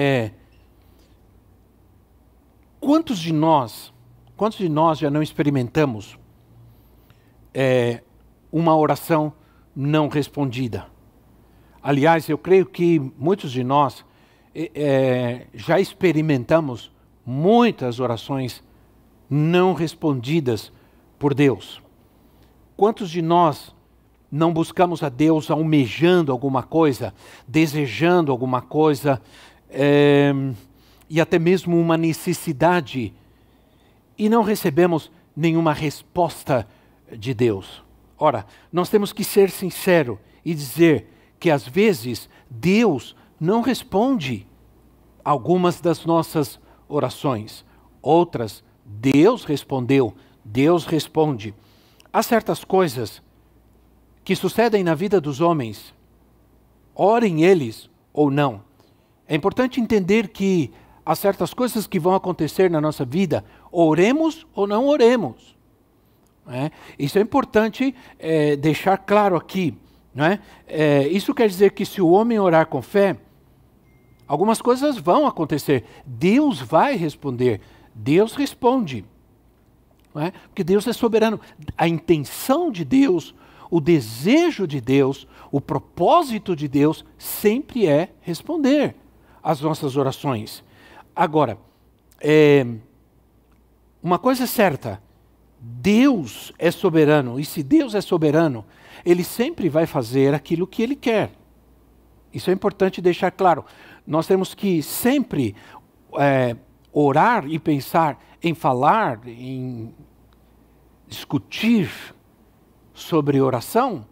é, quantos de nós, quantos de nós já não experimentamos é, uma oração não respondida? Aliás, eu creio que muitos de nós é, é, já experimentamos muitas orações não respondidas por Deus. Quantos de nós não buscamos a Deus almejando alguma coisa, desejando alguma coisa, é, e até mesmo uma necessidade, e não recebemos nenhuma resposta de Deus. Ora, nós temos que ser sinceros e dizer que às vezes Deus não responde algumas das nossas orações. Outras, Deus respondeu, Deus responde. Há certas coisas que sucedem na vida dos homens, orem eles ou não. É importante entender que há certas coisas que vão acontecer na nossa vida, oremos ou não oremos. É? Isso é importante é, deixar claro aqui. Não é? é? isso quer dizer que se o homem orar com fé, algumas coisas vão acontecer. Deus vai responder. Deus responde. É? Porque Deus é soberano. A intenção de Deus o desejo de Deus, o propósito de Deus sempre é responder às nossas orações. Agora, é, uma coisa é certa: Deus é soberano, e se Deus é soberano, Ele sempre vai fazer aquilo que Ele quer. Isso é importante deixar claro. Nós temos que sempre é, orar e pensar em falar, em discutir sobre oração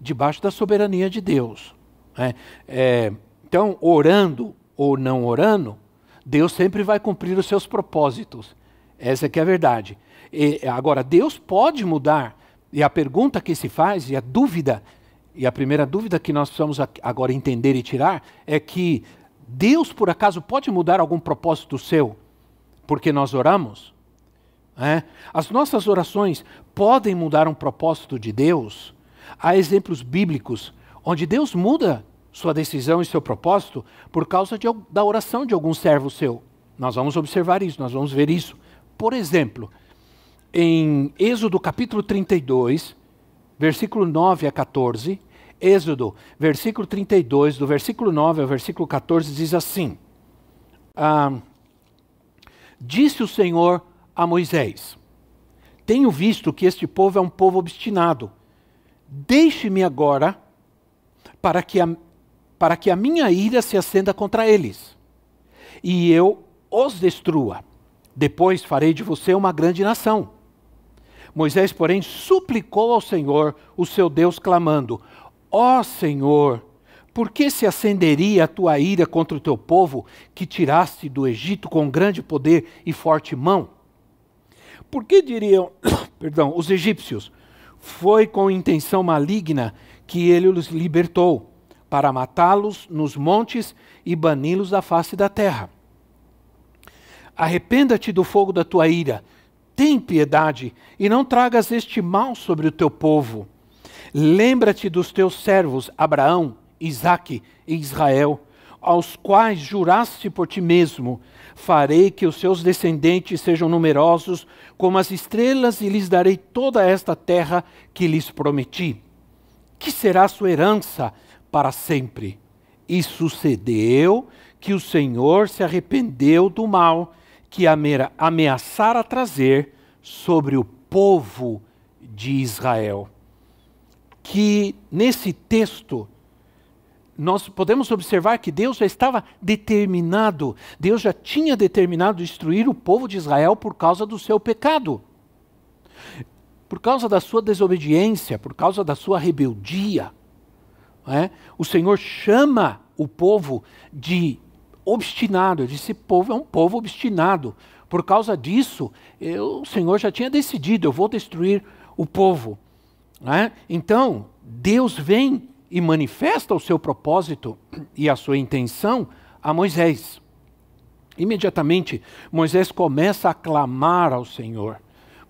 debaixo da soberania de Deus. Né? É, então, orando ou não orando, Deus sempre vai cumprir os seus propósitos. Essa é que é a verdade. E, agora, Deus pode mudar. E a pergunta que se faz, e a dúvida, e a primeira dúvida que nós precisamos agora entender e tirar, é que Deus, por acaso, pode mudar algum propósito seu porque nós oramos? É? As nossas orações podem mudar um propósito de Deus. Há exemplos bíblicos onde Deus muda sua decisão e seu propósito por causa de, da oração de algum servo seu. Nós vamos observar isso, nós vamos ver isso. Por exemplo, em Êxodo capítulo 32, versículo 9 a 14, Êxodo, versículo 32, do versículo 9 ao versículo 14, diz assim: ah, Disse o Senhor a Moisés: Tenho visto que este povo é um povo obstinado. Deixe-me agora para que, a, para que a minha ira se acenda contra eles, e eu os destrua. Depois farei de você uma grande nação. Moisés, porém, suplicou ao Senhor, o seu Deus, clamando: Ó oh, Senhor, por que se acenderia a tua ira contra o teu povo, que tiraste do Egito com grande poder e forte mão? Por que diriam, perdão, os egípcios? Foi com intenção maligna que ele os libertou, para matá-los nos montes e bani-los da face da terra. Arrependa-te do fogo da tua ira, tem piedade, e não tragas este mal sobre o teu povo. Lembra-te dos teus servos Abraão, Isaque e Israel, aos quais juraste por ti mesmo, farei que os seus descendentes sejam numerosos como as estrelas e lhes darei toda esta terra que lhes prometi, que será sua herança para sempre. E sucedeu que o Senhor se arrependeu do mal que ameaçara trazer sobre o povo de Israel. Que nesse texto nós podemos observar que Deus já estava determinado, Deus já tinha determinado destruir o povo de Israel por causa do seu pecado. Por causa da sua desobediência, por causa da sua rebeldia. É? O Senhor chama o povo de obstinado. Esse povo é um povo obstinado. Por causa disso, eu, o Senhor já tinha decidido: eu vou destruir o povo. É? Então, Deus vem e manifesta o seu propósito e a sua intenção a Moisés. Imediatamente, Moisés começa a clamar ao Senhor.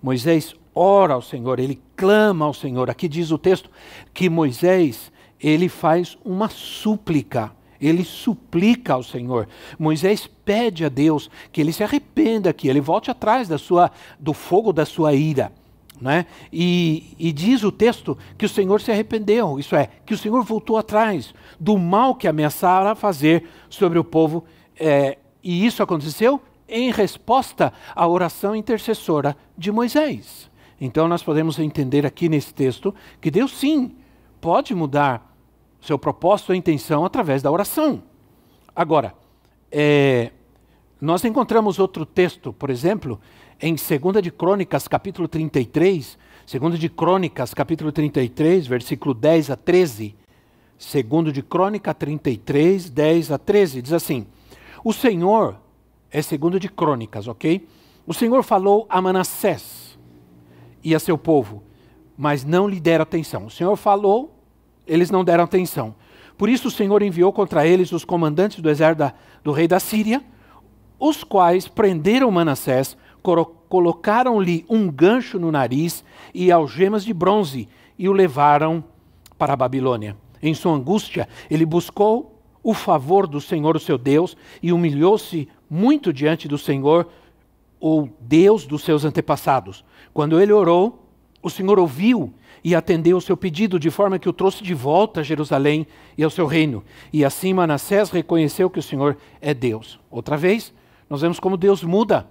Moisés ora ao Senhor, ele clama ao Senhor. Aqui diz o texto que Moisés, ele faz uma súplica. Ele suplica ao Senhor. Moisés pede a Deus que ele se arrependa, que ele volte atrás da sua, do fogo da sua ira. Né? E, e, diz o texto que o Senhor se arrependeu, isso é, que o Senhor voltou atrás do mal que ameaçara fazer sobre o povo, é, e isso aconteceu em resposta à oração intercessora de Moisés. Então nós podemos entender aqui nesse texto que Deus sim pode mudar seu propósito ou intenção através da oração. Agora, é, nós encontramos outro texto, por exemplo, em 2 de Crônicas, capítulo 33, 2 de Crônicas, capítulo 33, versículo 10 a 13. 2 de Crônica 33, 10 a 13, diz assim: O Senhor, é segundo de Crônicas, ok? O Senhor falou a Manassés e a seu povo, mas não lhe deram atenção. O Senhor falou, eles não deram atenção. Por isso o Senhor enviou contra eles os comandantes do exército do rei da Síria, os quais prenderam Manassés, colocaram-lhe um gancho no nariz e algemas de bronze e o levaram para a Babilônia. Em sua angústia, ele buscou o favor do Senhor, o seu Deus, e humilhou-se muito diante do Senhor, o Deus dos seus antepassados. Quando ele orou, o Senhor ouviu e atendeu o seu pedido, de forma que o trouxe de volta a Jerusalém e ao seu reino. E assim Manassés reconheceu que o Senhor é Deus. Outra vez, nós vemos como Deus muda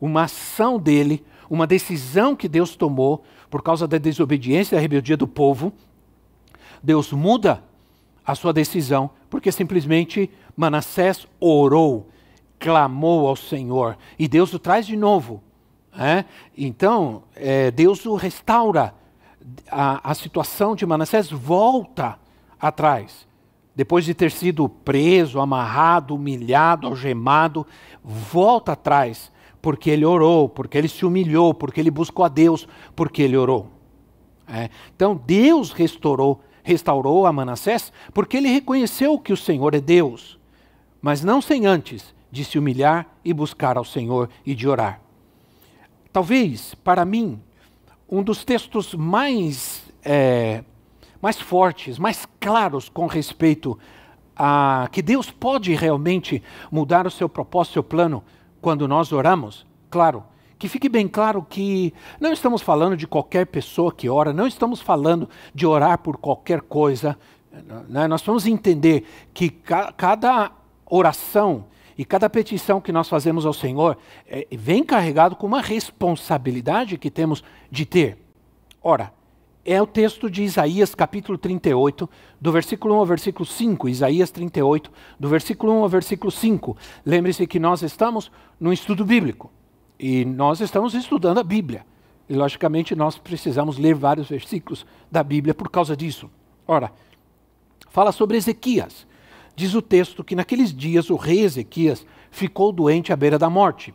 uma ação dele, uma decisão que Deus tomou por causa da desobediência e da rebeldia do povo. Deus muda a sua decisão, porque simplesmente Manassés orou, clamou ao Senhor, e Deus o traz de novo. É? Então, é, Deus o restaura. A, a situação de Manassés volta atrás. Depois de ter sido preso, amarrado, humilhado, algemado, volta atrás porque ele orou, porque ele se humilhou, porque ele buscou a Deus, porque ele orou. É. Então Deus restaurou, restaurou a Manassés porque ele reconheceu que o Senhor é Deus, mas não sem antes de se humilhar e buscar ao Senhor e de orar. Talvez, para mim, um dos textos mais, é, mais fortes, mais claros com respeito a que Deus pode realmente mudar o seu propósito, seu plano, quando nós oramos, claro, que fique bem claro que não estamos falando de qualquer pessoa que ora, não estamos falando de orar por qualquer coisa. Né? Nós vamos entender que ca cada oração e cada petição que nós fazemos ao Senhor é, vem carregado com uma responsabilidade que temos de ter. Ora, é o texto de Isaías capítulo 38, do versículo 1 ao versículo 5. Isaías 38, do versículo 1 ao versículo 5. Lembre-se que nós estamos no estudo bíblico e nós estamos estudando a Bíblia. E logicamente nós precisamos ler vários versículos da Bíblia por causa disso. Ora, fala sobre Ezequias. Diz o texto que naqueles dias o rei Ezequias ficou doente à beira da morte.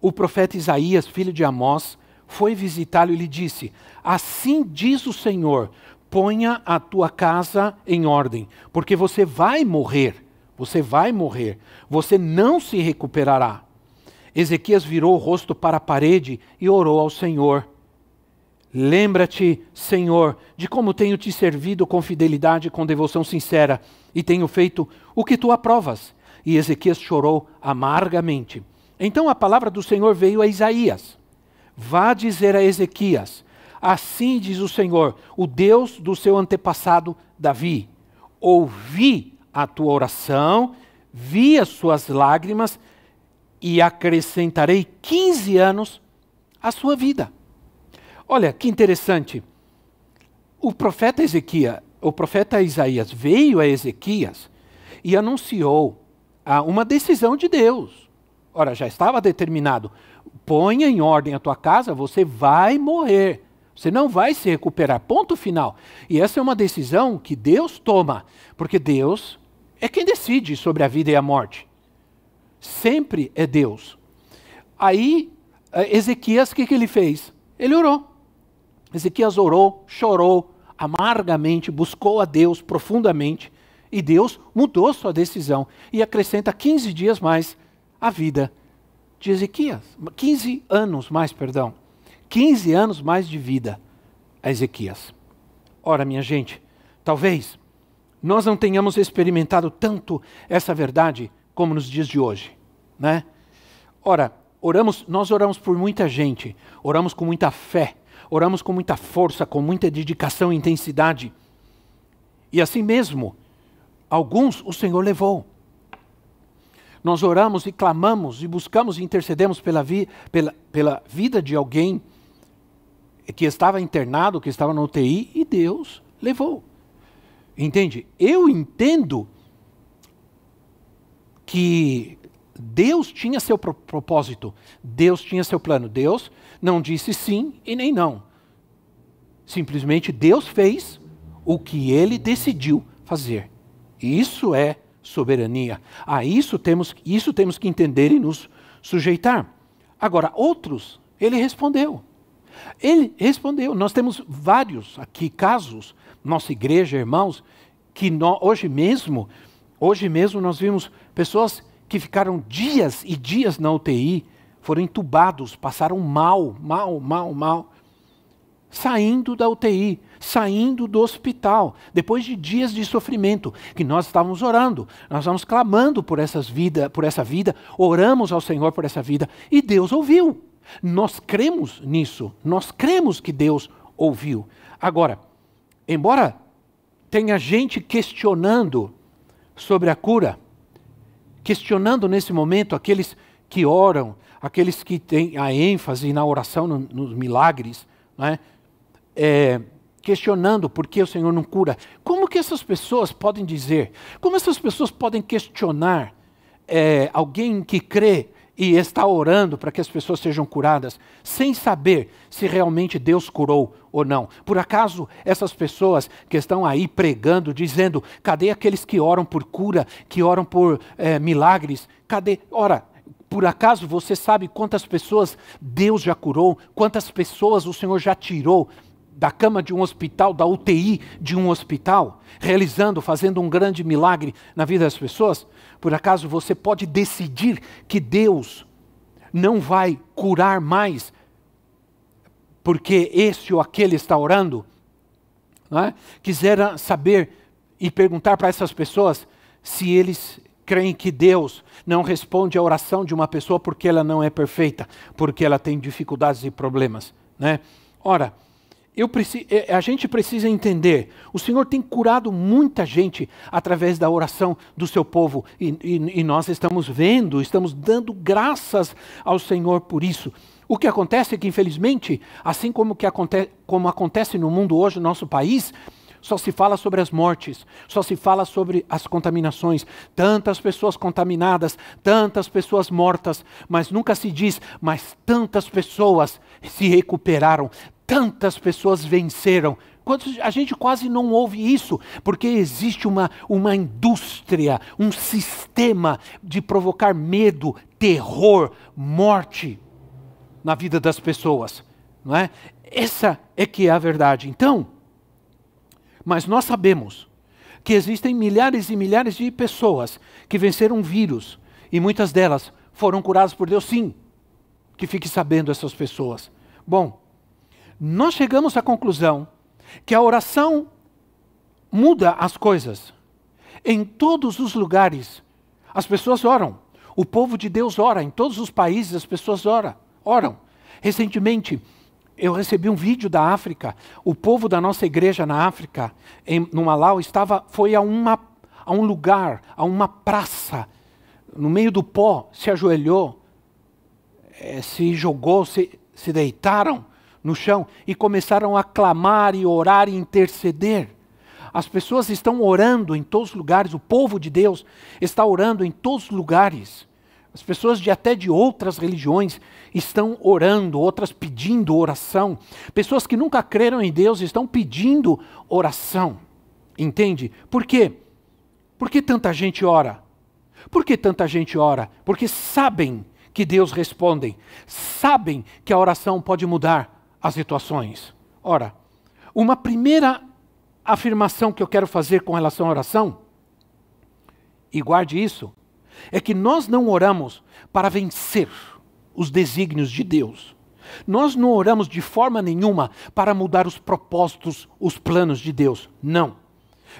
O profeta Isaías, filho de Amós, foi visitá-lo e lhe disse: Assim diz o Senhor: ponha a tua casa em ordem, porque você vai morrer. Você vai morrer. Você não se recuperará. Ezequias virou o rosto para a parede e orou ao Senhor. Lembra-te, Senhor, de como tenho te servido com fidelidade e com devoção sincera, e tenho feito o que tu aprovas. E Ezequias chorou amargamente. Então a palavra do Senhor veio a Isaías. Vá dizer a Ezequias: Assim diz o Senhor, o Deus do seu antepassado Davi: Ouvi a tua oração, vi as suas lágrimas e acrescentarei 15 anos à sua vida. Olha que interessante. O profeta Ezequias, o profeta Isaías veio a Ezequias e anunciou uma decisão de Deus. Ora, já estava determinado: ponha em ordem a tua casa, você vai morrer. Você não vai se recuperar. Ponto final. E essa é uma decisão que Deus toma, porque Deus é quem decide sobre a vida e a morte. Sempre é Deus. Aí, eh, Ezequias, o que, que ele fez? Ele orou. Ezequias orou, chorou amargamente, buscou a Deus profundamente, e Deus mudou sua decisão e acrescenta 15 dias mais a vida de Ezequias. 15 anos mais, perdão. 15 anos mais de vida a Ezequias. Ora, minha gente, talvez nós não tenhamos experimentado tanto essa verdade como nos dias de hoje, né? Ora, oramos, nós oramos por muita gente, oramos com muita fé, oramos com muita força, com muita dedicação e intensidade. E assim mesmo, alguns o Senhor levou. Nós oramos e clamamos e buscamos e intercedemos pela, vi, pela, pela vida de alguém que estava internado, que estava na UTI, e Deus levou. Entende? Eu entendo que Deus tinha seu propósito, Deus tinha seu plano. Deus não disse sim e nem não. Simplesmente Deus fez o que ele decidiu fazer. Isso é soberania. A isso temos, isso temos que entender e nos sujeitar. Agora, outros, ele respondeu. Ele respondeu. Nós temos vários aqui casos, nossa igreja, irmãos, que hoje mesmo, hoje mesmo nós vimos pessoas que ficaram dias e dias na UTI, foram entubados, passaram mal, mal, mal, mal, saindo da UTI, saindo do hospital, depois de dias de sofrimento, que nós estávamos orando, nós estávamos clamando por, essas vida, por essa vida, oramos ao Senhor por essa vida, e Deus ouviu. Nós cremos nisso, nós cremos que Deus ouviu. Agora, embora tenha gente questionando sobre a cura, questionando nesse momento aqueles que oram, aqueles que têm a ênfase na oração, no, nos milagres, né? é, questionando por que o Senhor não cura. Como que essas pessoas podem dizer? Como essas pessoas podem questionar é, alguém que crê e está orando para que as pessoas sejam curadas, sem saber se realmente Deus curou ou não. Por acaso essas pessoas que estão aí pregando, dizendo, cadê aqueles que oram por cura, que oram por é, milagres? Cadê? Ora, por acaso você sabe quantas pessoas Deus já curou, quantas pessoas o Senhor já tirou da cama de um hospital, da UTI de um hospital, realizando, fazendo um grande milagre na vida das pessoas? Por acaso você pode decidir que Deus não vai curar mais porque esse ou aquele está orando? É? Quisera saber e perguntar para essas pessoas se eles creem que Deus não responde à oração de uma pessoa porque ela não é perfeita, porque ela tem dificuldades e problemas. Né? Ora, preciso, é, a gente precisa entender: o Senhor tem curado muita gente através da oração do seu povo, e, e, e nós estamos vendo, estamos dando graças ao Senhor por isso. O que acontece é que, infelizmente, assim como, que aconte como acontece no mundo hoje, no nosso país, só se fala sobre as mortes, só se fala sobre as contaminações. Tantas pessoas contaminadas, tantas pessoas mortas, mas nunca se diz, mas tantas pessoas se recuperaram, tantas pessoas venceram. A gente quase não ouve isso, porque existe uma, uma indústria, um sistema de provocar medo, terror, morte na vida das pessoas. Não é? Essa é que é a verdade. Então, mas nós sabemos que existem milhares e milhares de pessoas que venceram um vírus e muitas delas foram curadas por Deus, sim. Que fique sabendo essas pessoas. Bom, nós chegamos à conclusão que a oração muda as coisas. Em todos os lugares, as pessoas oram. O povo de Deus ora. Em todos os países, as pessoas ora, oram. Recentemente, eu recebi um vídeo da África. O povo da nossa igreja na África, em, no Malau, estava, foi a, uma, a um lugar, a uma praça, no meio do pó, se ajoelhou, é, se jogou, se, se deitaram no chão e começaram a clamar e orar e interceder. As pessoas estão orando em todos os lugares, o povo de Deus está orando em todos os lugares. As pessoas de até de outras religiões estão orando, outras pedindo oração. Pessoas que nunca creram em Deus estão pedindo oração. Entende? Por quê? Por que tanta gente ora? Por que tanta gente ora? Porque sabem que Deus responde, sabem que a oração pode mudar as situações. Ora, uma primeira afirmação que eu quero fazer com relação à oração, e guarde isso, é que nós não oramos para vencer os desígnios de Deus. Nós não oramos de forma nenhuma para mudar os propósitos, os planos de Deus. Não.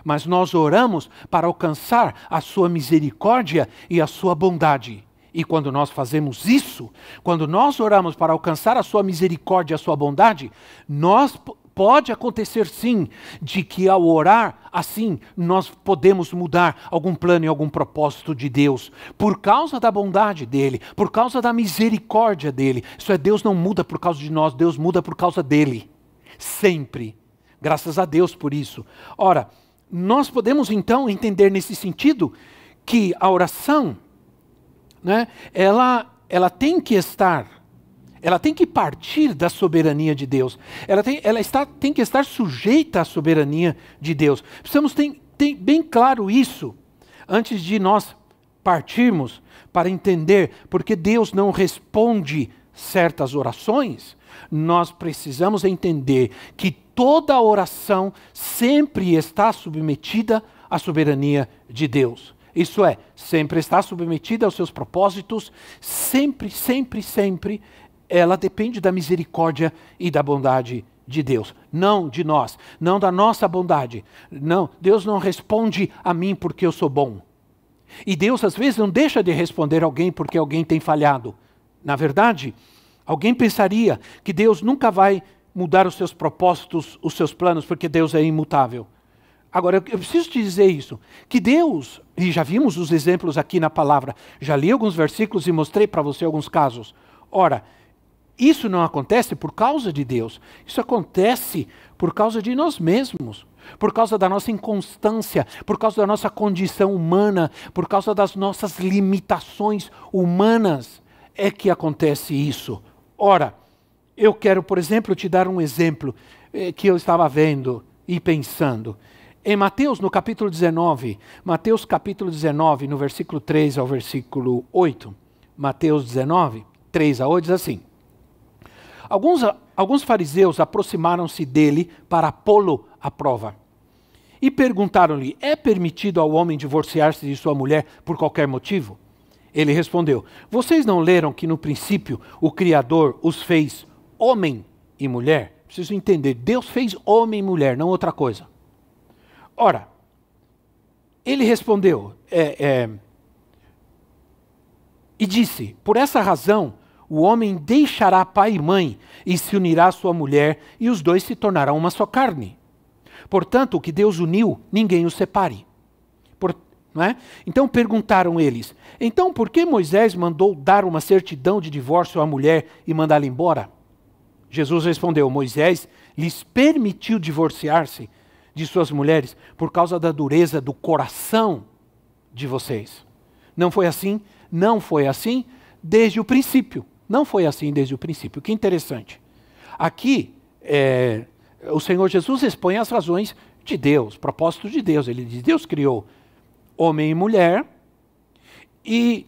Mas nós oramos para alcançar a sua misericórdia e a sua bondade. E quando nós fazemos isso, quando nós oramos para alcançar a sua misericórdia e a sua bondade, nós Pode acontecer sim de que ao orar assim nós podemos mudar algum plano e algum propósito de Deus, por causa da bondade dele, por causa da misericórdia dele. Isso é, Deus não muda por causa de nós, Deus muda por causa dele. Sempre. Graças a Deus por isso. Ora, nós podemos então entender nesse sentido que a oração, né, ela, ela tem que estar ela tem que partir da soberania de Deus. Ela tem, ela está, tem que estar sujeita à soberania de Deus. Precisamos ter, ter bem claro isso antes de nós partirmos para entender porque Deus não responde certas orações. Nós precisamos entender que toda oração sempre está submetida à soberania de Deus. Isso é, sempre está submetida aos seus propósitos, sempre, sempre, sempre ela depende da misericórdia e da bondade de Deus, não de nós, não da nossa bondade. Não, Deus não responde a mim porque eu sou bom. E Deus às vezes não deixa de responder alguém porque alguém tem falhado. Na verdade, alguém pensaria que Deus nunca vai mudar os seus propósitos, os seus planos, porque Deus é imutável. Agora, eu preciso te dizer isso: que Deus, e já vimos os exemplos aqui na palavra, já li alguns versículos e mostrei para você alguns casos. Ora, isso não acontece por causa de Deus. Isso acontece por causa de nós mesmos, por causa da nossa inconstância, por causa da nossa condição humana, por causa das nossas limitações humanas. É que acontece isso. Ora, eu quero, por exemplo, te dar um exemplo eh, que eu estava vendo e pensando. Em Mateus, no capítulo 19, Mateus capítulo 19, no versículo 3 ao versículo 8, Mateus 19, 3 a 8 diz assim: Alguns, alguns fariseus aproximaram-se dele para pô-lo à prova. E perguntaram-lhe: É permitido ao homem divorciar-se de sua mulher por qualquer motivo? Ele respondeu: Vocês não leram que no princípio o Criador os fez homem e mulher? Preciso entender: Deus fez homem e mulher, não outra coisa. Ora, ele respondeu é, é, e disse: Por essa razão o homem deixará pai e mãe e se unirá à sua mulher, e os dois se tornarão uma só carne. Portanto, o que Deus uniu, ninguém o separe. Por, é? Então perguntaram eles: Então por que Moisés mandou dar uma certidão de divórcio à mulher e mandá-la embora? Jesus respondeu: Moisés lhes permitiu divorciar-se de suas mulheres por causa da dureza do coração de vocês. Não foi assim? Não foi assim desde o princípio. Não foi assim desde o princípio. Que interessante. Aqui, é, o Senhor Jesus expõe as razões de Deus, propósito de Deus. Ele diz: Deus criou homem e mulher, e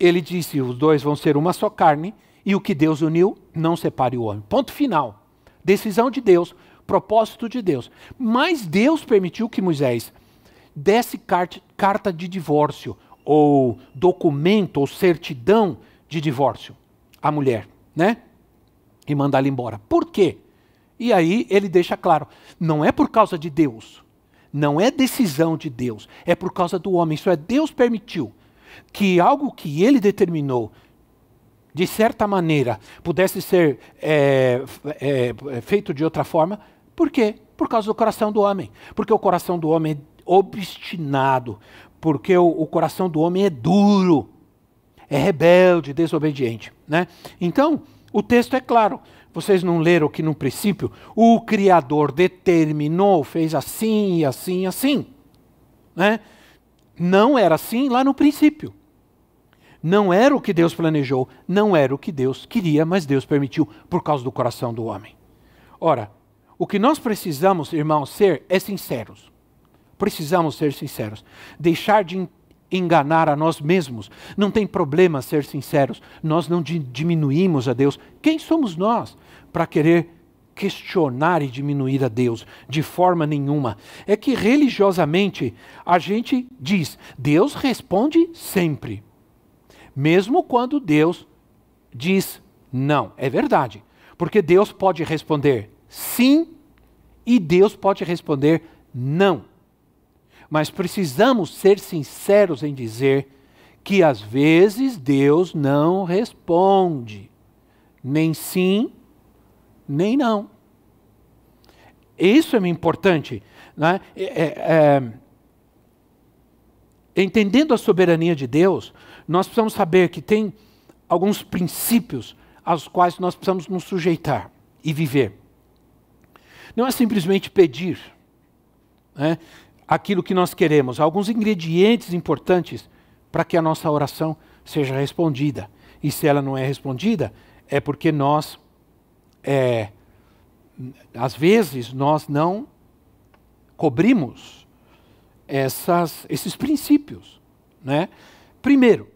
ele disse: os dois vão ser uma só carne, e o que Deus uniu, não separe o homem. Ponto final. Decisão de Deus, propósito de Deus. Mas Deus permitiu que Moisés desse carta de divórcio, ou documento, ou certidão de divórcio a mulher, né? E mandá-la embora. Por quê? E aí ele deixa claro: não é por causa de Deus, não é decisão de Deus, é por causa do homem. Isso é, Deus permitiu que algo que ele determinou, de certa maneira, pudesse ser é, é, feito de outra forma. Por quê? Por causa do coração do homem. Porque o coração do homem é obstinado, porque o, o coração do homem é duro é rebelde, desobediente. Né? Então, o texto é claro. Vocês não leram que no princípio o Criador determinou, fez assim e assim e assim. Né? Não era assim lá no princípio. Não era o que Deus planejou, não era o que Deus queria, mas Deus permitiu por causa do coração do homem. Ora, o que nós precisamos, irmãos, ser é sinceros. Precisamos ser sinceros. Deixar de enganar a nós mesmos. Não tem problema ser sinceros. Nós não diminuímos a Deus. Quem somos nós para querer questionar e diminuir a Deus de forma nenhuma. É que religiosamente a gente diz: Deus responde sempre. Mesmo quando Deus diz não. É verdade. Porque Deus pode responder sim e Deus pode responder não. Mas precisamos ser sinceros em dizer que às vezes Deus não responde, nem sim, nem não. Isso é importante. Né? É, é, é, entendendo a soberania de Deus, nós precisamos saber que tem alguns princípios aos quais nós precisamos nos sujeitar e viver. Não é simplesmente pedir né, aquilo que nós queremos, alguns ingredientes importantes para que a nossa oração seja respondida. E se ela não é respondida, é porque nós, é, às vezes, nós não cobrimos essas, esses princípios. Né? Primeiro,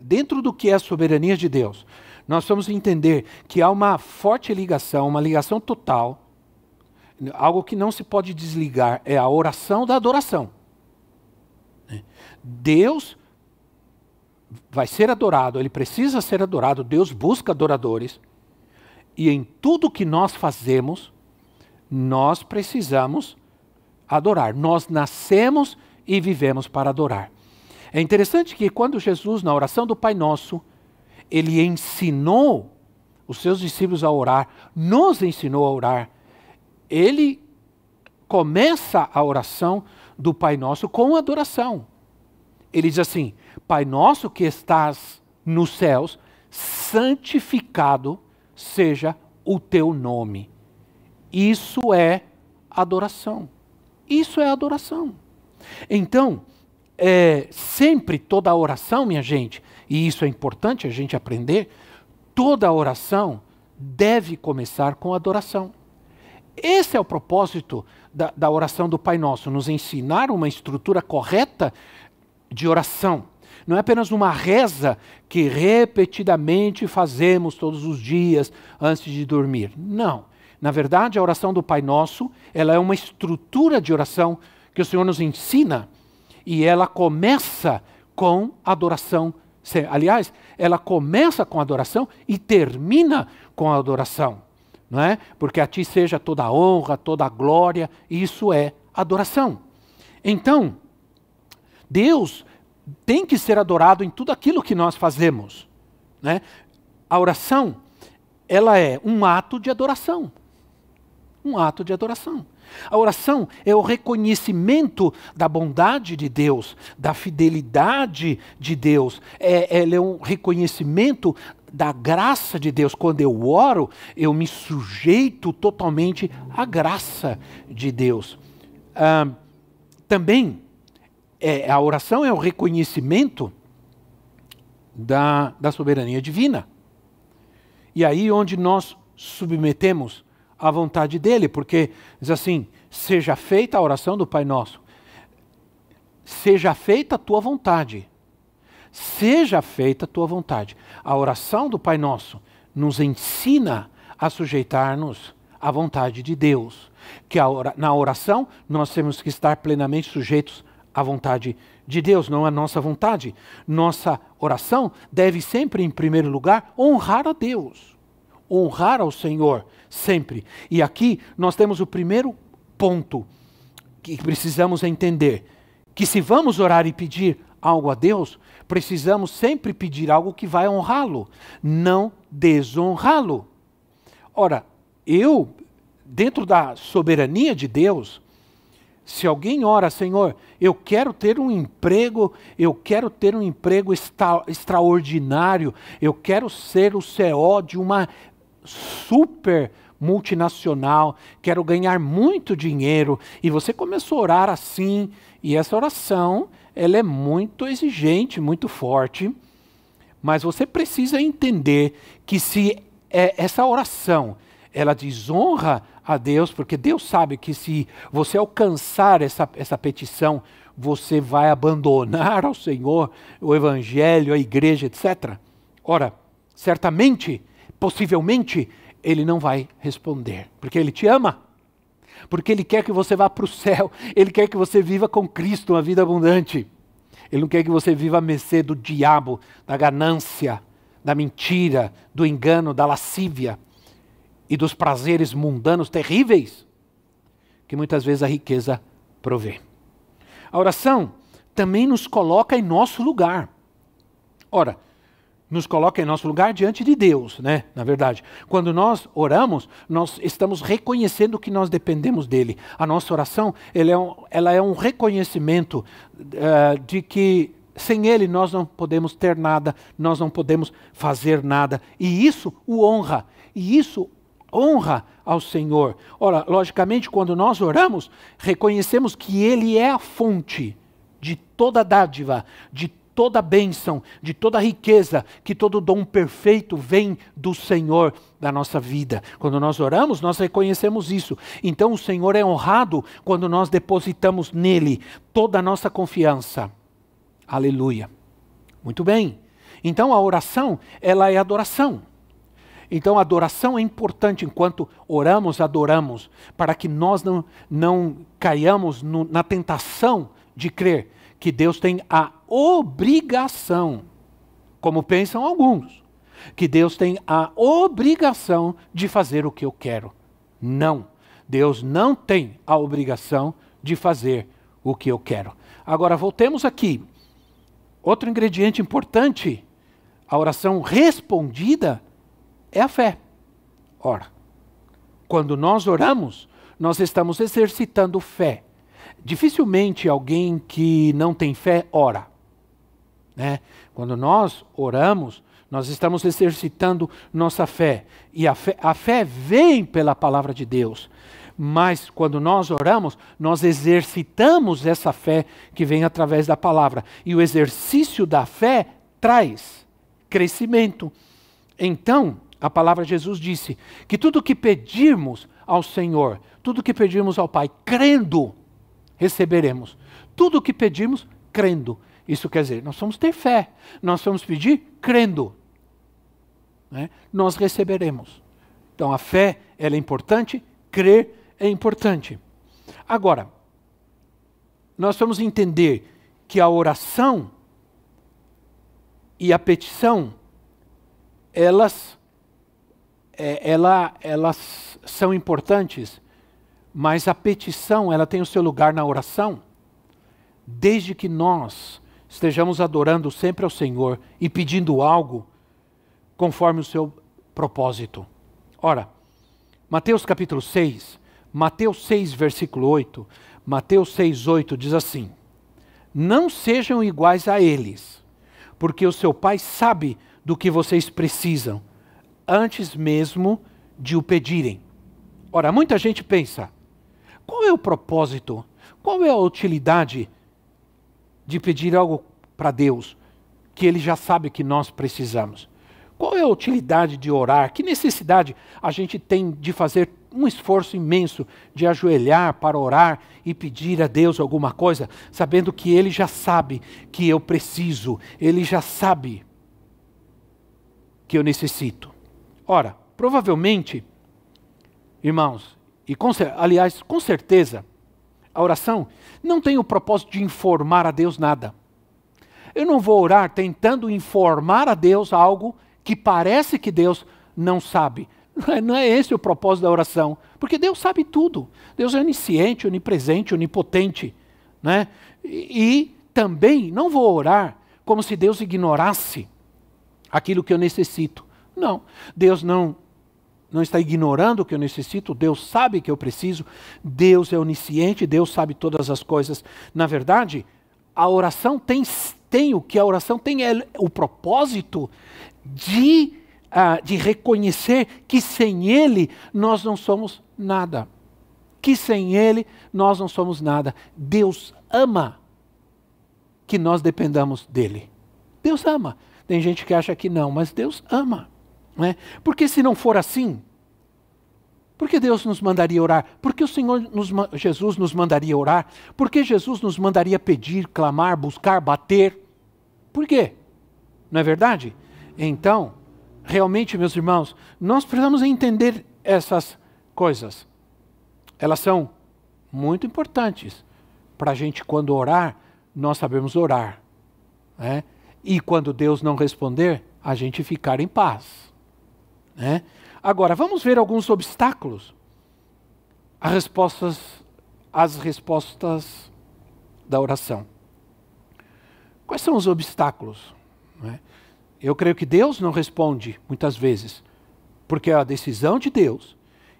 dentro do que é a soberania de Deus, nós vamos entender que há uma forte ligação, uma ligação total algo que não se pode desligar é a oração da adoração. Deus vai ser adorado, ele precisa ser adorado, Deus busca adoradores. E em tudo que nós fazemos, nós precisamos adorar. Nós nascemos e vivemos para adorar. É interessante que quando Jesus, na oração do Pai Nosso, ele ensinou os seus discípulos a orar, nos ensinou a orar, ele começa a oração do Pai Nosso com adoração. Ele diz assim: Pai Nosso que estás nos céus, santificado seja o teu nome. Isso é adoração. Isso é adoração. Então, é, sempre toda oração, minha gente, e isso é importante a gente aprender, toda oração deve começar com adoração. Esse é o propósito da, da oração do Pai Nosso, nos ensinar uma estrutura correta de oração. Não é apenas uma reza que repetidamente fazemos todos os dias antes de dormir. Não. Na verdade, a oração do Pai Nosso, ela é uma estrutura de oração que o Senhor nos ensina e ela começa com adoração. Aliás, ela começa com adoração e termina com adoração não é? Porque a ti seja toda a honra, toda a glória, isso é adoração. Então, Deus tem que ser adorado em tudo aquilo que nós fazemos, né? A oração, ela é um ato de adoração. Um ato de adoração. A oração é o reconhecimento da bondade de Deus, da fidelidade de Deus. É, ela é um reconhecimento da graça de Deus. Quando eu oro, eu me sujeito totalmente à graça de Deus. Ah, também, é, a oração é o reconhecimento da, da soberania divina. E aí onde nós submetemos a vontade dele, porque diz assim: seja feita a oração do Pai Nosso, seja feita a tua vontade seja feita a tua vontade. A oração do Pai Nosso nos ensina a sujeitar-nos à vontade de Deus. Que na oração nós temos que estar plenamente sujeitos à vontade de Deus, não à nossa vontade. Nossa oração deve sempre, em primeiro lugar, honrar a Deus, honrar ao Senhor, sempre. E aqui nós temos o primeiro ponto que precisamos entender: que se vamos orar e pedir algo a Deus, precisamos sempre pedir algo que vai honrá-lo, não desonrá-lo. Ora, eu, dentro da soberania de Deus, se alguém ora, Senhor, eu quero ter um emprego, eu quero ter um emprego extra, extraordinário, eu quero ser o CEO de uma super multinacional, quero ganhar muito dinheiro, e você começou a orar assim, e essa oração ela é muito exigente, muito forte, Mas você precisa entender que se é, essa oração ela desonra a Deus, porque Deus sabe que se você alcançar essa, essa petição, você vai abandonar ao Senhor, o Evangelho, a igreja, etc. Ora, certamente, possivelmente, Ele não vai responder, porque Ele te ama. Porque Ele quer que você vá para o céu, Ele quer que você viva com Cristo uma vida abundante. Ele não quer que você viva a mercê do diabo, da ganância, da mentira, do engano, da lascívia e dos prazeres mundanos terríveis que muitas vezes a riqueza provê. A oração também nos coloca em nosso lugar. Ora, nos coloca em nosso lugar diante de Deus, né? Na verdade, quando nós oramos, nós estamos reconhecendo que nós dependemos dele. A nossa oração, é um, ela é um reconhecimento uh, de que sem ele nós não podemos ter nada, nós não podemos fazer nada. E isso o honra. E isso honra ao Senhor. Ora, logicamente, quando nós oramos, reconhecemos que Ele é a fonte de toda dádiva, de toda bênção, de toda riqueza, que todo dom perfeito vem do Senhor da nossa vida. Quando nós oramos, nós reconhecemos isso. Então o Senhor é honrado quando nós depositamos nele toda a nossa confiança. Aleluia. Muito bem. Então a oração, ela é adoração. Então a adoração é importante enquanto oramos, adoramos, para que nós não, não caiamos no, na tentação de crer que Deus tem a obrigação, como pensam alguns, que Deus tem a obrigação de fazer o que eu quero. Não. Deus não tem a obrigação de fazer o que eu quero. Agora voltemos aqui. Outro ingrediente importante, a oração respondida é a fé. Ora, quando nós oramos, nós estamos exercitando fé. Dificilmente alguém que não tem fé ora. Né? Quando nós oramos, nós estamos exercitando nossa fé. E a fé, a fé vem pela palavra de Deus. Mas quando nós oramos, nós exercitamos essa fé que vem através da palavra. E o exercício da fé traz crescimento. Então, a palavra de Jesus disse que tudo que pedirmos ao Senhor, tudo que pedirmos ao Pai, crendo, receberemos. Tudo que pedirmos, crendo. Isso quer dizer, nós vamos ter fé, nós vamos pedir crendo. Né? Nós receberemos. Então a fé ela é importante, crer é importante. Agora, nós vamos entender que a oração e a petição, elas é, ela, elas são importantes, mas a petição ela tem o seu lugar na oração, desde que nós estejamos adorando sempre ao Senhor e pedindo algo conforme o seu propósito. Ora, Mateus capítulo 6, Mateus 6, versículo 8, Mateus 6, 8 diz assim: Não sejam iguais a eles, porque o seu Pai sabe do que vocês precisam antes mesmo de o pedirem. Ora, muita gente pensa: qual é o propósito, qual é a utilidade de pedir algo para Deus que Ele já sabe que nós precisamos? Qual é a utilidade de orar? Que necessidade a gente tem de fazer um esforço imenso de ajoelhar para orar e pedir a Deus alguma coisa, sabendo que Ele já sabe que eu preciso, Ele já sabe que eu necessito. Ora, provavelmente, irmãos, e com, aliás, com certeza, a oração não tem o propósito de informar a Deus nada. Eu não vou orar tentando informar a Deus algo que parece que Deus não sabe. Não é esse o propósito da oração, porque Deus sabe tudo. Deus é onisciente, onipresente, onipotente. Né? E, e também não vou orar como se Deus ignorasse aquilo que eu necessito. Não. Deus não não está ignorando o que eu necessito, Deus sabe que eu preciso, Deus é onisciente, Deus sabe todas as coisas. Na verdade, a oração tem, tem o que a oração tem é o propósito de, uh, de reconhecer que sem Ele nós não somos nada. Que sem Ele nós não somos nada. Deus ama que nós dependamos dEle. Deus ama. Tem gente que acha que não, mas Deus ama. Né? Porque se não for assim, por que Deus nos mandaria orar? Por que o Senhor nos, Jesus nos mandaria orar? Por que Jesus nos mandaria pedir, clamar, buscar, bater? Por quê? Não é verdade? Então, realmente, meus irmãos, nós precisamos entender essas coisas. Elas são muito importantes para a gente, quando orar, nós sabemos orar. Né? E quando Deus não responder, a gente ficar em paz. Né? Agora, vamos ver alguns obstáculos às respostas, às respostas da oração. Quais são os obstáculos? Né? Eu creio que Deus não responde muitas vezes, porque é a decisão de Deus.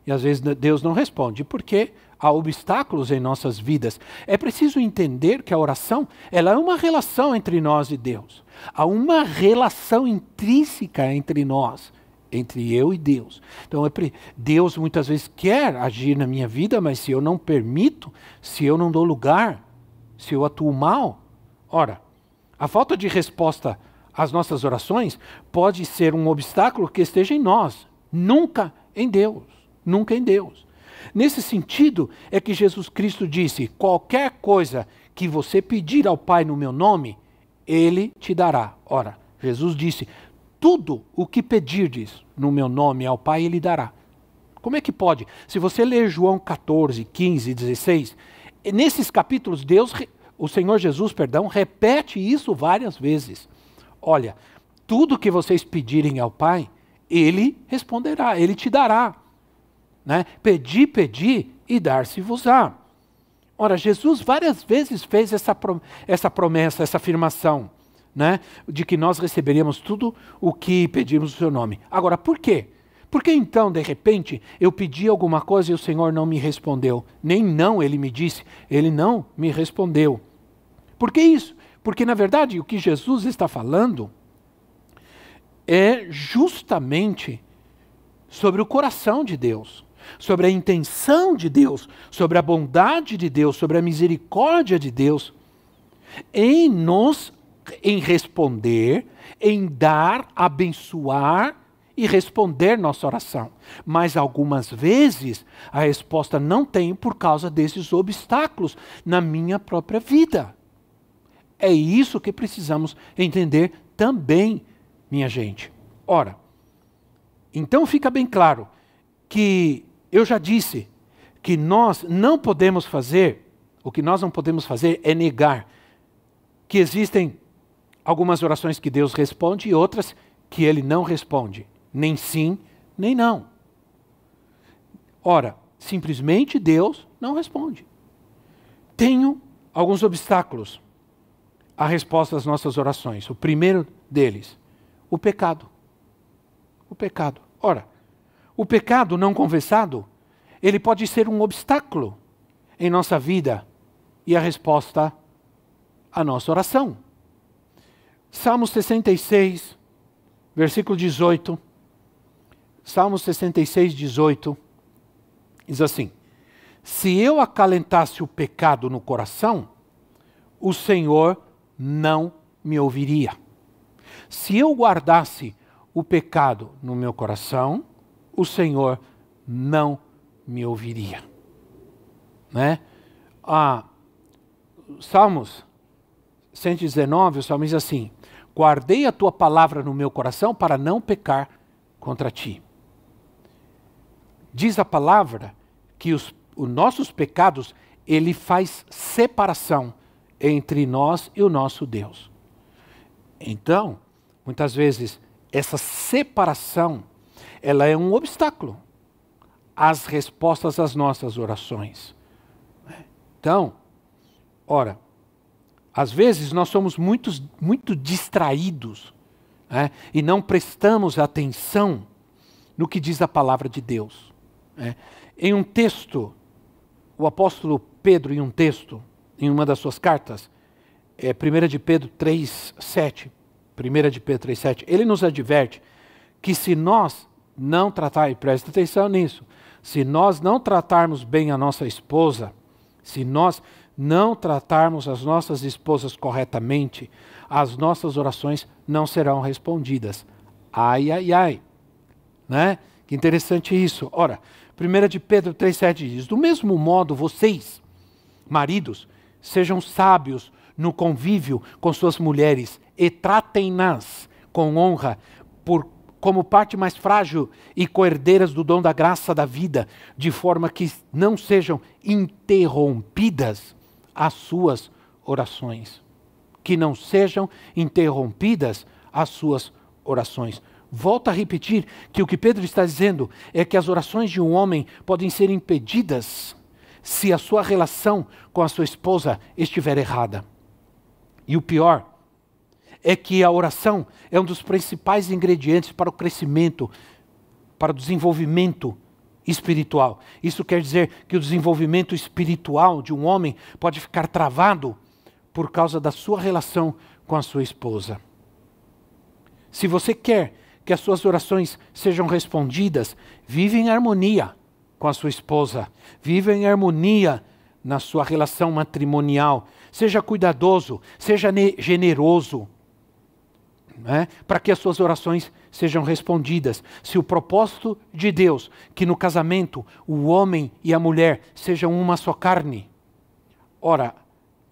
E às vezes Deus não responde, porque há obstáculos em nossas vidas. É preciso entender que a oração ela é uma relação entre nós e Deus. Há uma relação intrínseca entre nós entre eu e Deus. Então, é Deus muitas vezes quer agir na minha vida, mas se eu não permito, se eu não dou lugar, se eu atuo mal, ora, a falta de resposta às nossas orações pode ser um obstáculo que esteja em nós, nunca em Deus, nunca em Deus. Nesse sentido é que Jesus Cristo disse: qualquer coisa que você pedir ao Pai no meu nome, ele te dará. Ora, Jesus disse: tudo o que pedirdes no meu nome ao Pai, Ele dará. Como é que pode? Se você ler João 14, 15 e 16, nesses capítulos, Deus, o Senhor Jesus, perdão, repete isso várias vezes. Olha, tudo que vocês pedirem ao Pai, Ele responderá, Ele te dará. Né? Pedi, pedi e dar-se-vos-á. Ora, Jesus várias vezes fez essa, essa promessa, essa afirmação né, de que nós receberíamos tudo o que pedimos no seu nome. Agora, por quê? Por que então, de repente, eu pedi alguma coisa e o Senhor não me respondeu? Nem não ele me disse, ele não me respondeu. Por que isso? Porque, na verdade, o que Jesus está falando é justamente sobre o coração de Deus, sobre a intenção de Deus, sobre a bondade de Deus, sobre a misericórdia de Deus, em nos em responder, em dar, abençoar e responder nossa oração. Mas algumas vezes a resposta não tem por causa desses obstáculos na minha própria vida. É isso que precisamos entender também, minha gente. Ora, então fica bem claro que eu já disse que nós não podemos fazer, o que nós não podemos fazer é negar que existem algumas orações que Deus responde e outras que ele não responde, nem sim, nem não. Ora, simplesmente Deus não responde. Tenho alguns obstáculos à resposta às nossas orações. O primeiro deles, o pecado. O pecado. Ora, o pecado não confessado, ele pode ser um obstáculo em nossa vida e a resposta à nossa oração. Salmo 66, versículo 18. Salmo 66, 18. Diz assim: Se eu acalentasse o pecado no coração, o Senhor não me ouviria. Se eu guardasse o pecado no meu coração, o Senhor não me ouviria. Né? Ah, Salmos 119, o salmo diz assim: Guardei a tua palavra no meu coração para não pecar contra ti. Diz a palavra que os, os nossos pecados, ele faz separação entre nós e o nosso Deus. Então, muitas vezes, essa separação, ela é um obstáculo às respostas às nossas orações. Então, ora, às vezes nós somos muito, muito distraídos né, e não prestamos atenção no que diz a palavra de Deus. Né. Em um texto, o apóstolo Pedro, em um texto, em uma das suas cartas, é 1 de Pedro 3, 7, 1 de Pedro 3, 7, ele nos adverte que se nós não tratar, e presta atenção nisso, se nós não tratarmos bem a nossa esposa, se nós não tratarmos as nossas esposas corretamente, as nossas orações não serão respondidas. Ai, ai, ai. Né? Que interessante isso. Ora, 1 de Pedro 3,7 diz: Do mesmo modo, vocês, maridos, sejam sábios no convívio com suas mulheres e tratem-nas com honra, por, como parte mais frágil e coerdeiras do dom da graça da vida, de forma que não sejam interrompidas as suas orações. Que não sejam interrompidas as suas orações. Volto a repetir que o que Pedro está dizendo é que as orações de um homem podem ser impedidas se a sua relação com a sua esposa estiver errada. E o pior é que a oração é um dos principais ingredientes para o crescimento, para o desenvolvimento espiritual. Isso quer dizer que o desenvolvimento espiritual de um homem pode ficar travado por causa da sua relação com a sua esposa. Se você quer que as suas orações sejam respondidas, vive em harmonia com a sua esposa, vive em harmonia na sua relação matrimonial. Seja cuidadoso, seja generoso, né, para que as suas orações sejam respondidas. Se o propósito de Deus, que no casamento o homem e a mulher sejam uma só carne, ora,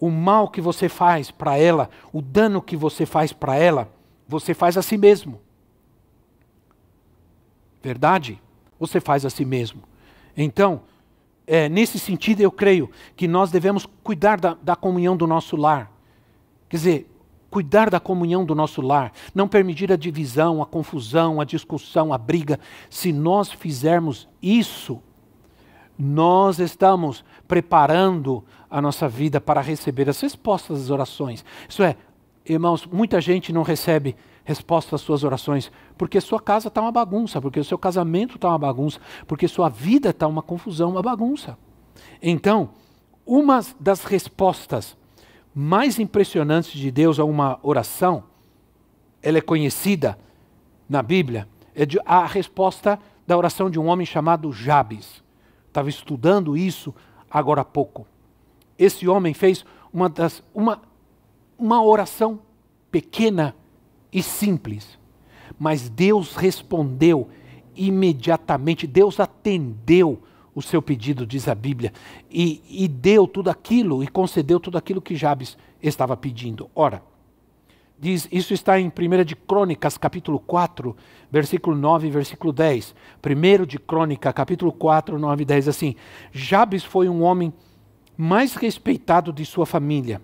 o mal que você faz para ela, o dano que você faz para ela, você faz a si mesmo. Verdade? Você faz a si mesmo. Então, é, nesse sentido, eu creio que nós devemos cuidar da, da comunhão do nosso lar. Quer dizer, cuidar da comunhão do nosso lar, não permitir a divisão, a confusão, a discussão, a briga. Se nós fizermos isso, nós estamos preparando a nossa vida para receber as respostas das orações. Isso é, irmãos, muita gente não recebe resposta às suas orações, porque sua casa está uma bagunça, porque o seu casamento está uma bagunça, porque sua vida está uma confusão, uma bagunça. Então, uma das respostas mais impressionantes de Deus a uma oração, ela é conhecida na Bíblia, é a resposta da oração de um homem chamado Jabes. Estava estudando isso agora há pouco. Esse homem fez uma, das, uma, uma oração pequena e simples. Mas Deus respondeu imediatamente, Deus atendeu o seu pedido, diz a Bíblia, e, e deu tudo aquilo, e concedeu tudo aquilo que Jabes estava pedindo. Ora, diz, isso está em 1 de Crônicas, capítulo 4, versículo 9 e versículo 10. 1 de Crônica, capítulo 4, 9 e 10, assim, Jabes foi um homem mais respeitado de sua família.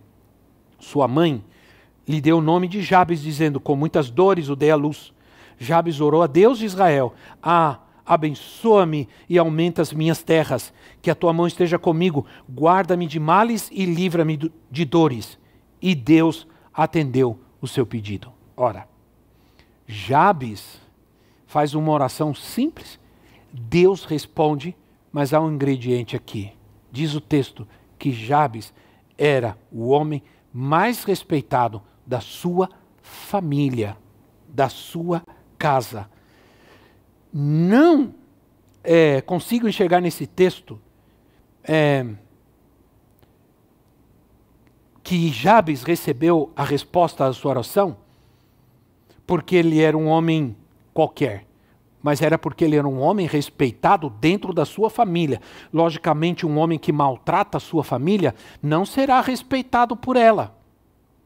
Sua mãe lhe deu o nome de Jabes, dizendo: Com muitas dores o dei à luz. Jabes orou a Deus de Israel: Ah, abençoa-me e aumenta as minhas terras, que a tua mão esteja comigo, guarda-me de males e livra-me de dores. E Deus atendeu o seu pedido. Ora, Jabes faz uma oração simples, Deus responde, mas há um ingrediente aqui. Diz o texto que Jabes era o homem mais respeitado da sua família, da sua casa. Não é, consigo enxergar nesse texto é, que Jabes recebeu a resposta à sua oração porque ele era um homem qualquer, mas era porque ele era um homem respeitado dentro da sua família. Logicamente, um homem que maltrata a sua família não será respeitado por ela.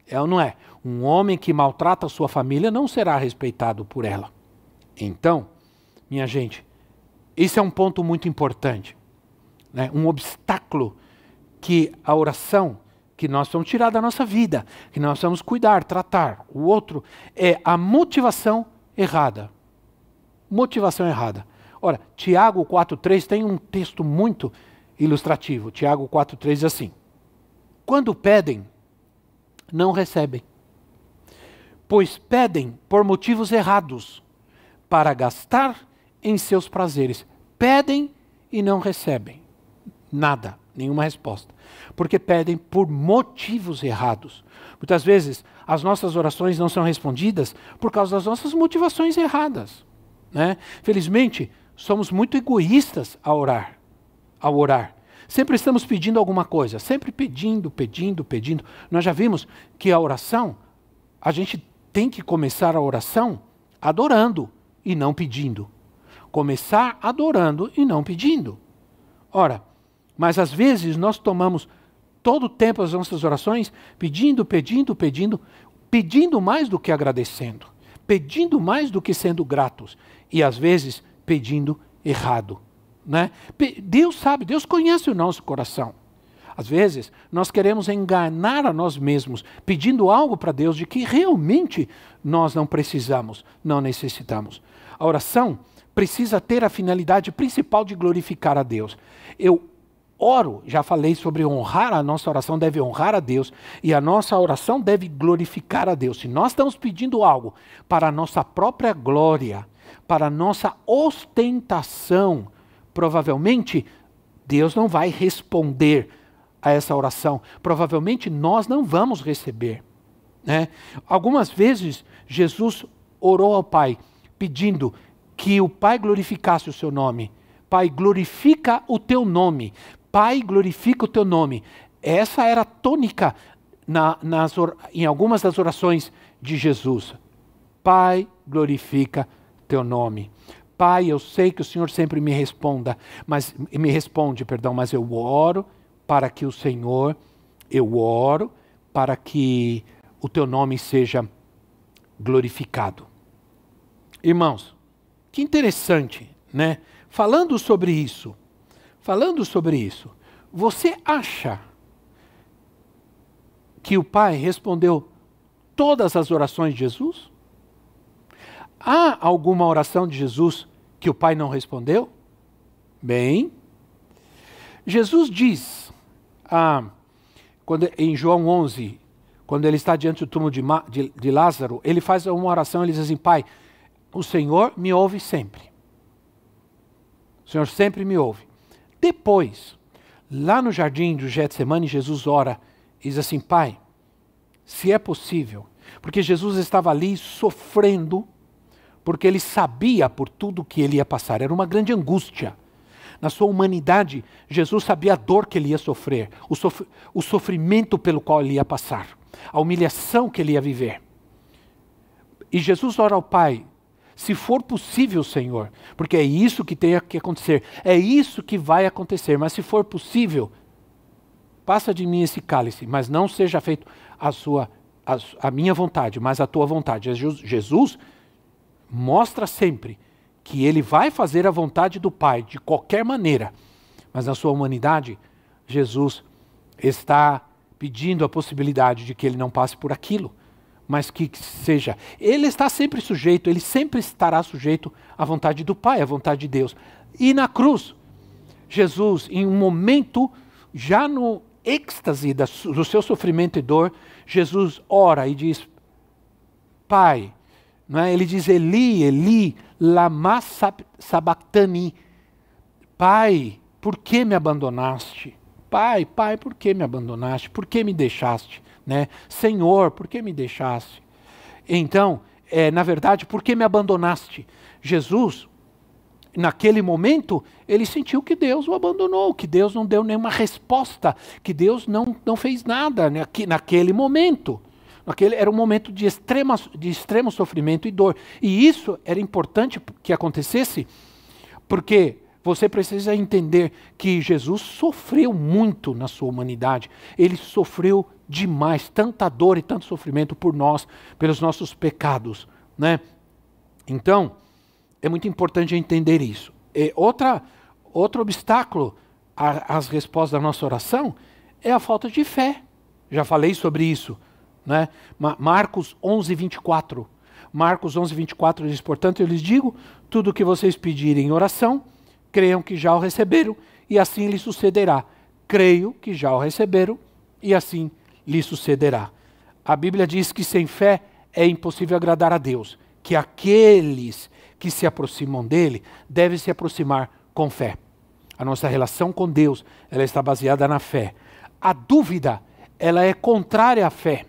É ou não é? Um homem que maltrata a sua família não será respeitado por ela. Então, minha gente, esse é um ponto muito importante. Né? Um obstáculo que a oração, que nós vamos tirar da nossa vida, que nós vamos cuidar, tratar. O outro é a motivação errada. Motivação errada. Ora, Tiago 4,3 tem um texto muito ilustrativo. Tiago 4,3 diz assim: Quando pedem, não recebem. Pois pedem por motivos errados, para gastar em seus prazeres. Pedem e não recebem nada, nenhuma resposta. Porque pedem por motivos errados. Muitas vezes as nossas orações não são respondidas por causa das nossas motivações erradas. Né? Felizmente, somos muito egoístas ao orar. Ao orar. Sempre estamos pedindo alguma coisa, sempre pedindo, pedindo, pedindo. Nós já vimos que a oração, a gente tem que começar a oração adorando e não pedindo. Começar adorando e não pedindo. Ora, mas às vezes nós tomamos todo o tempo as nossas orações pedindo, pedindo, pedindo, pedindo mais do que agradecendo, pedindo mais do que sendo gratos e às vezes pedindo errado. Né? Deus sabe, Deus conhece o nosso coração. Às vezes, nós queremos enganar a nós mesmos, pedindo algo para Deus de que realmente nós não precisamos, não necessitamos. A oração precisa ter a finalidade principal de glorificar a Deus. Eu oro, já falei sobre honrar, a nossa oração deve honrar a Deus e a nossa oração deve glorificar a Deus. Se nós estamos pedindo algo para a nossa própria glória, para a nossa ostentação, provavelmente Deus não vai responder a essa oração. Provavelmente nós não vamos receber. Né? Algumas vezes Jesus orou ao Pai pedindo que o Pai glorificasse o seu nome. Pai, glorifica o teu nome. Pai, glorifica o teu nome. Essa era a tônica na, nas, em algumas das orações de Jesus. Pai, glorifica teu nome. Pai, eu sei que o Senhor sempre me responda, mas me responde, perdão, mas eu oro para que o Senhor, eu oro para que o teu nome seja glorificado. Irmãos, que interessante, né? Falando sobre isso, falando sobre isso, você acha que o Pai respondeu todas as orações de Jesus? Há alguma oração de Jesus que o Pai não respondeu? Bem, Jesus diz ah, quando, em João 11, quando ele está diante do túmulo de, de, de Lázaro, ele faz uma oração, ele diz assim: Pai, o Senhor me ouve sempre. O Senhor sempre me ouve. Depois, lá no jardim do Getsemane, Jesus ora e diz assim: Pai, se é possível, porque Jesus estava ali sofrendo porque ele sabia por tudo que ele ia passar. Era uma grande angústia. Na sua humanidade, Jesus sabia a dor que ele ia sofrer, o, sof o sofrimento pelo qual ele ia passar, a humilhação que ele ia viver. E Jesus ora ao Pai, se for possível, Senhor, porque é isso que tem que acontecer, é isso que vai acontecer, mas se for possível, passa de mim esse cálice, mas não seja feito a sua a, a minha vontade, mas a tua vontade. Jesus mostra sempre que ele vai fazer a vontade do Pai de qualquer maneira, mas na sua humanidade, Jesus está pedindo a possibilidade de que ele não passe por aquilo, mas que seja. Ele está sempre sujeito, ele sempre estará sujeito à vontade do Pai, à vontade de Deus. E na cruz, Jesus, em um momento, já no êxtase do seu sofrimento e dor, Jesus ora e diz: Pai, é? Ele diz: Eli, Eli, lama sabachthani. Pai, por que me abandonaste? Pai, pai, por que me abandonaste? Por que me deixaste? Né? Senhor, por que me deixaste? Então, é, na verdade, por que me abandonaste? Jesus, naquele momento, ele sentiu que Deus o abandonou, que Deus não deu nenhuma resposta, que Deus não, não fez nada né, naquele momento. Aquele era um momento de, extrema, de extremo sofrimento e dor. E isso era importante que acontecesse, porque você precisa entender que Jesus sofreu muito na sua humanidade. Ele sofreu demais, tanta dor e tanto sofrimento por nós, pelos nossos pecados. Né? Então, é muito importante entender isso. E outra, outro obstáculo às respostas da nossa oração é a falta de fé. Já falei sobre isso. Né? Marcos 11, 24. Marcos 11, 24 diz: Portanto, eu lhes digo: tudo o que vocês pedirem em oração, creiam que já o receberam, e assim lhes sucederá. Creio que já o receberam, e assim lhes sucederá. A Bíblia diz que sem fé é impossível agradar a Deus, que aqueles que se aproximam dele devem se aproximar com fé. A nossa relação com Deus, ela está baseada na fé. A dúvida, ela é contrária à fé.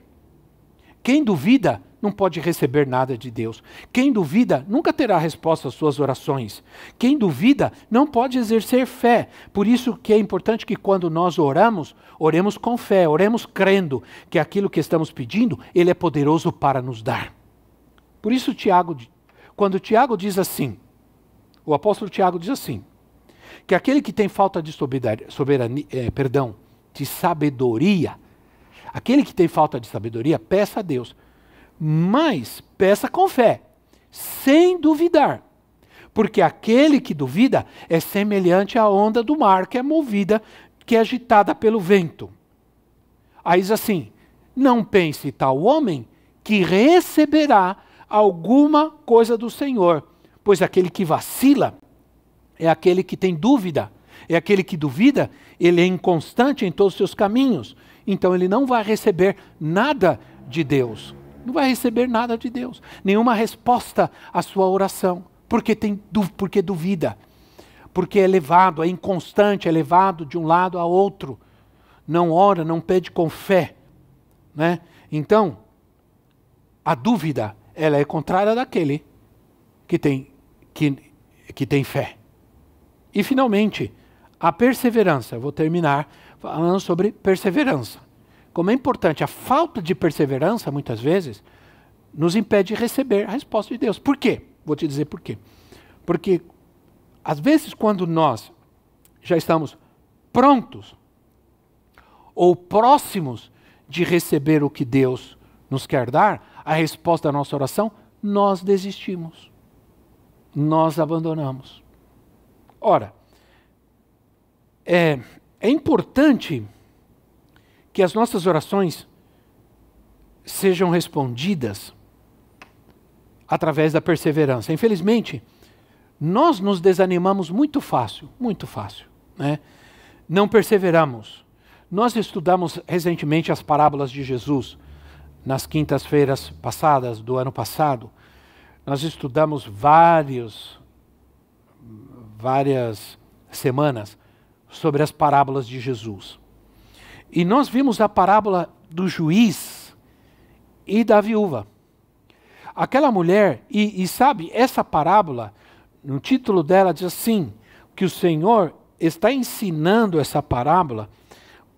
Quem duvida não pode receber nada de Deus. Quem duvida nunca terá resposta às suas orações. Quem duvida não pode exercer fé. Por isso que é importante que quando nós oramos, oremos com fé, oremos crendo que aquilo que estamos pedindo, ele é poderoso para nos dar. Por isso Tiago, quando Tiago diz assim, o apóstolo Tiago diz assim, que aquele que tem falta de soberania, é, perdão, de sabedoria, aquele que tem falta de sabedoria, peça a Deus mas peça com fé, sem duvidar. Porque aquele que duvida é semelhante à onda do mar que é movida, que é agitada pelo vento. Aí diz assim: não pense tal homem que receberá alguma coisa do Senhor, pois aquele que vacila é aquele que tem dúvida, é aquele que duvida, ele é inconstante em todos os seus caminhos, então ele não vai receber nada de Deus não vai receber nada de Deus, nenhuma resposta à sua oração, porque tem porque duvida, porque é levado, é inconstante, é levado de um lado a outro, não ora, não pede com fé, né? Então, a dúvida, ela é contrária daquele que tem que, que tem fé. E finalmente, a perseverança. Vou terminar falando sobre perseverança como é importante, a falta de perseverança, muitas vezes, nos impede de receber a resposta de Deus. Por quê? Vou te dizer por quê. Porque, às vezes, quando nós já estamos prontos ou próximos de receber o que Deus nos quer dar, a resposta da nossa oração, nós desistimos. Nós abandonamos. Ora, é, é importante que as nossas orações sejam respondidas através da perseverança. Infelizmente, nós nos desanimamos muito fácil, muito fácil. Né? Não perseveramos. Nós estudamos recentemente as parábolas de Jesus nas quintas-feiras passadas do ano passado. Nós estudamos vários, várias semanas sobre as parábolas de Jesus. E nós vimos a parábola do juiz e da viúva. Aquela mulher, e, e sabe, essa parábola, no título dela diz assim: que o Senhor está ensinando essa parábola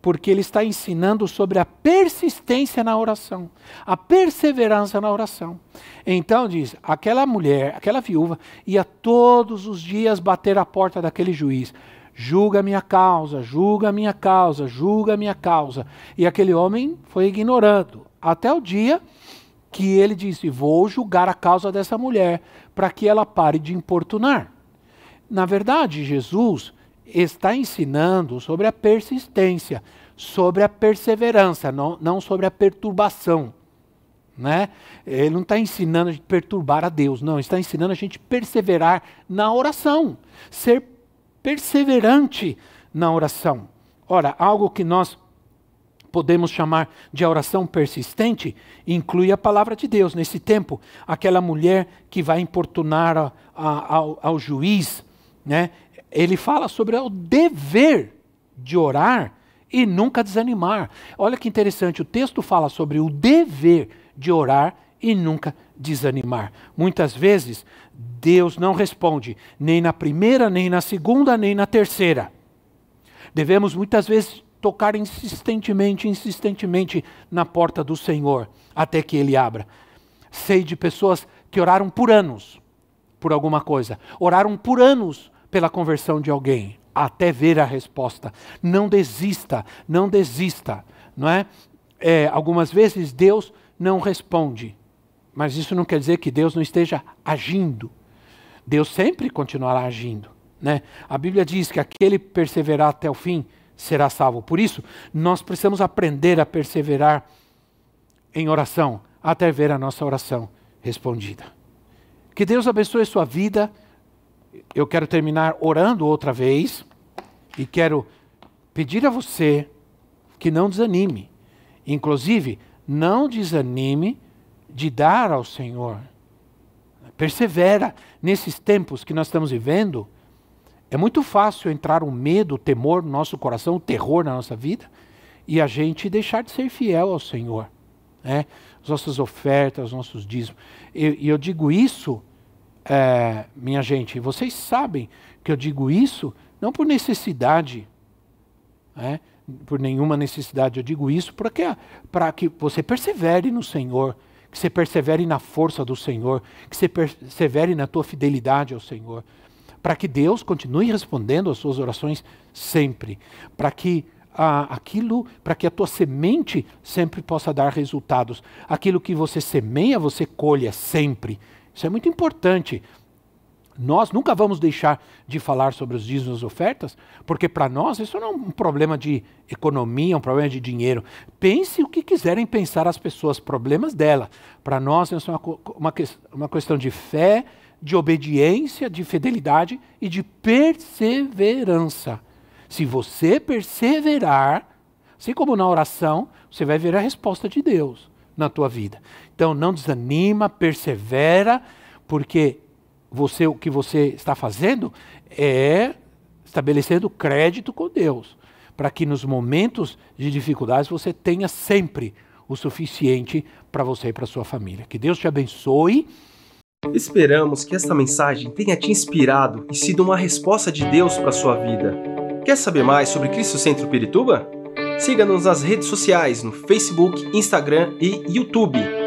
porque ele está ensinando sobre a persistência na oração, a perseverança na oração. Então diz: aquela mulher, aquela viúva, ia todos os dias bater a porta daquele juiz julga a minha causa, julga a minha causa, julga a minha causa. E aquele homem foi ignorando, até o dia que ele disse: Vou julgar a causa dessa mulher, para que ela pare de importunar. Na verdade, Jesus está ensinando sobre a persistência, sobre a perseverança, não, não sobre a perturbação. Né? Ele não está ensinando a gente perturbar a Deus, não, está ensinando a gente perseverar na oração, ser perseverante na oração. Ora, algo que nós podemos chamar de oração persistente inclui a palavra de Deus. Nesse tempo, aquela mulher que vai importunar a, a, ao, ao juiz, né? ele fala sobre o dever de orar e nunca desanimar. Olha que interessante, o texto fala sobre o dever de orar e nunca desanimar. Muitas vezes, Deus não responde nem na primeira, nem na segunda, nem na terceira. Devemos muitas vezes tocar insistentemente, insistentemente na porta do Senhor, até que Ele abra. Sei de pessoas que oraram por anos por alguma coisa, oraram por anos pela conversão de alguém, até ver a resposta. Não desista, não desista, não é? é algumas vezes Deus não responde, mas isso não quer dizer que Deus não esteja agindo. Deus sempre continuará agindo. Né? A Bíblia diz que aquele perseverar até o fim será salvo. Por isso, nós precisamos aprender a perseverar em oração até ver a nossa oração respondida. Que Deus abençoe sua vida. Eu quero terminar orando outra vez e quero pedir a você que não desanime. Inclusive, não desanime de dar ao Senhor. Persevera nesses tempos que nós estamos vivendo. É muito fácil entrar o medo, o temor no nosso coração, o terror na nossa vida, e a gente deixar de ser fiel ao Senhor. né? as nossas ofertas, os nossos dízimos. E eu, digo isso, é, minha gente, vocês sabem que eu digo isso não por necessidade, né? por nenhuma necessidade, eu digo isso para que você persevere no Senhor, que você persevere na força do Senhor, que você persevere na tua fidelidade ao Senhor, para que Deus continue respondendo às suas orações sempre, para que aquilo, para que a tua semente sempre possa dar resultados. Aquilo que você semeia, você colha sempre. Isso é muito importante. Nós nunca vamos deixar de falar sobre os dízimos e ofertas, porque para nós isso não é um problema de economia, é um problema de dinheiro. Pense o que quiserem pensar as pessoas, problemas dela. Para nós isso é uma, uma, uma questão de fé, de obediência, de fidelidade e de perseverança. Se você perseverar, assim como na oração, você vai ver a resposta de Deus na tua vida. Então não desanima, persevera, porque você o que você está fazendo é estabelecendo crédito com Deus, para que nos momentos de dificuldades você tenha sempre o suficiente para você e para sua família. Que Deus te abençoe. Esperamos que esta mensagem tenha te inspirado e sido uma resposta de Deus para sua vida. Quer saber mais sobre Cristo Centro Pirituba? Siga-nos nas redes sociais no Facebook, Instagram e YouTube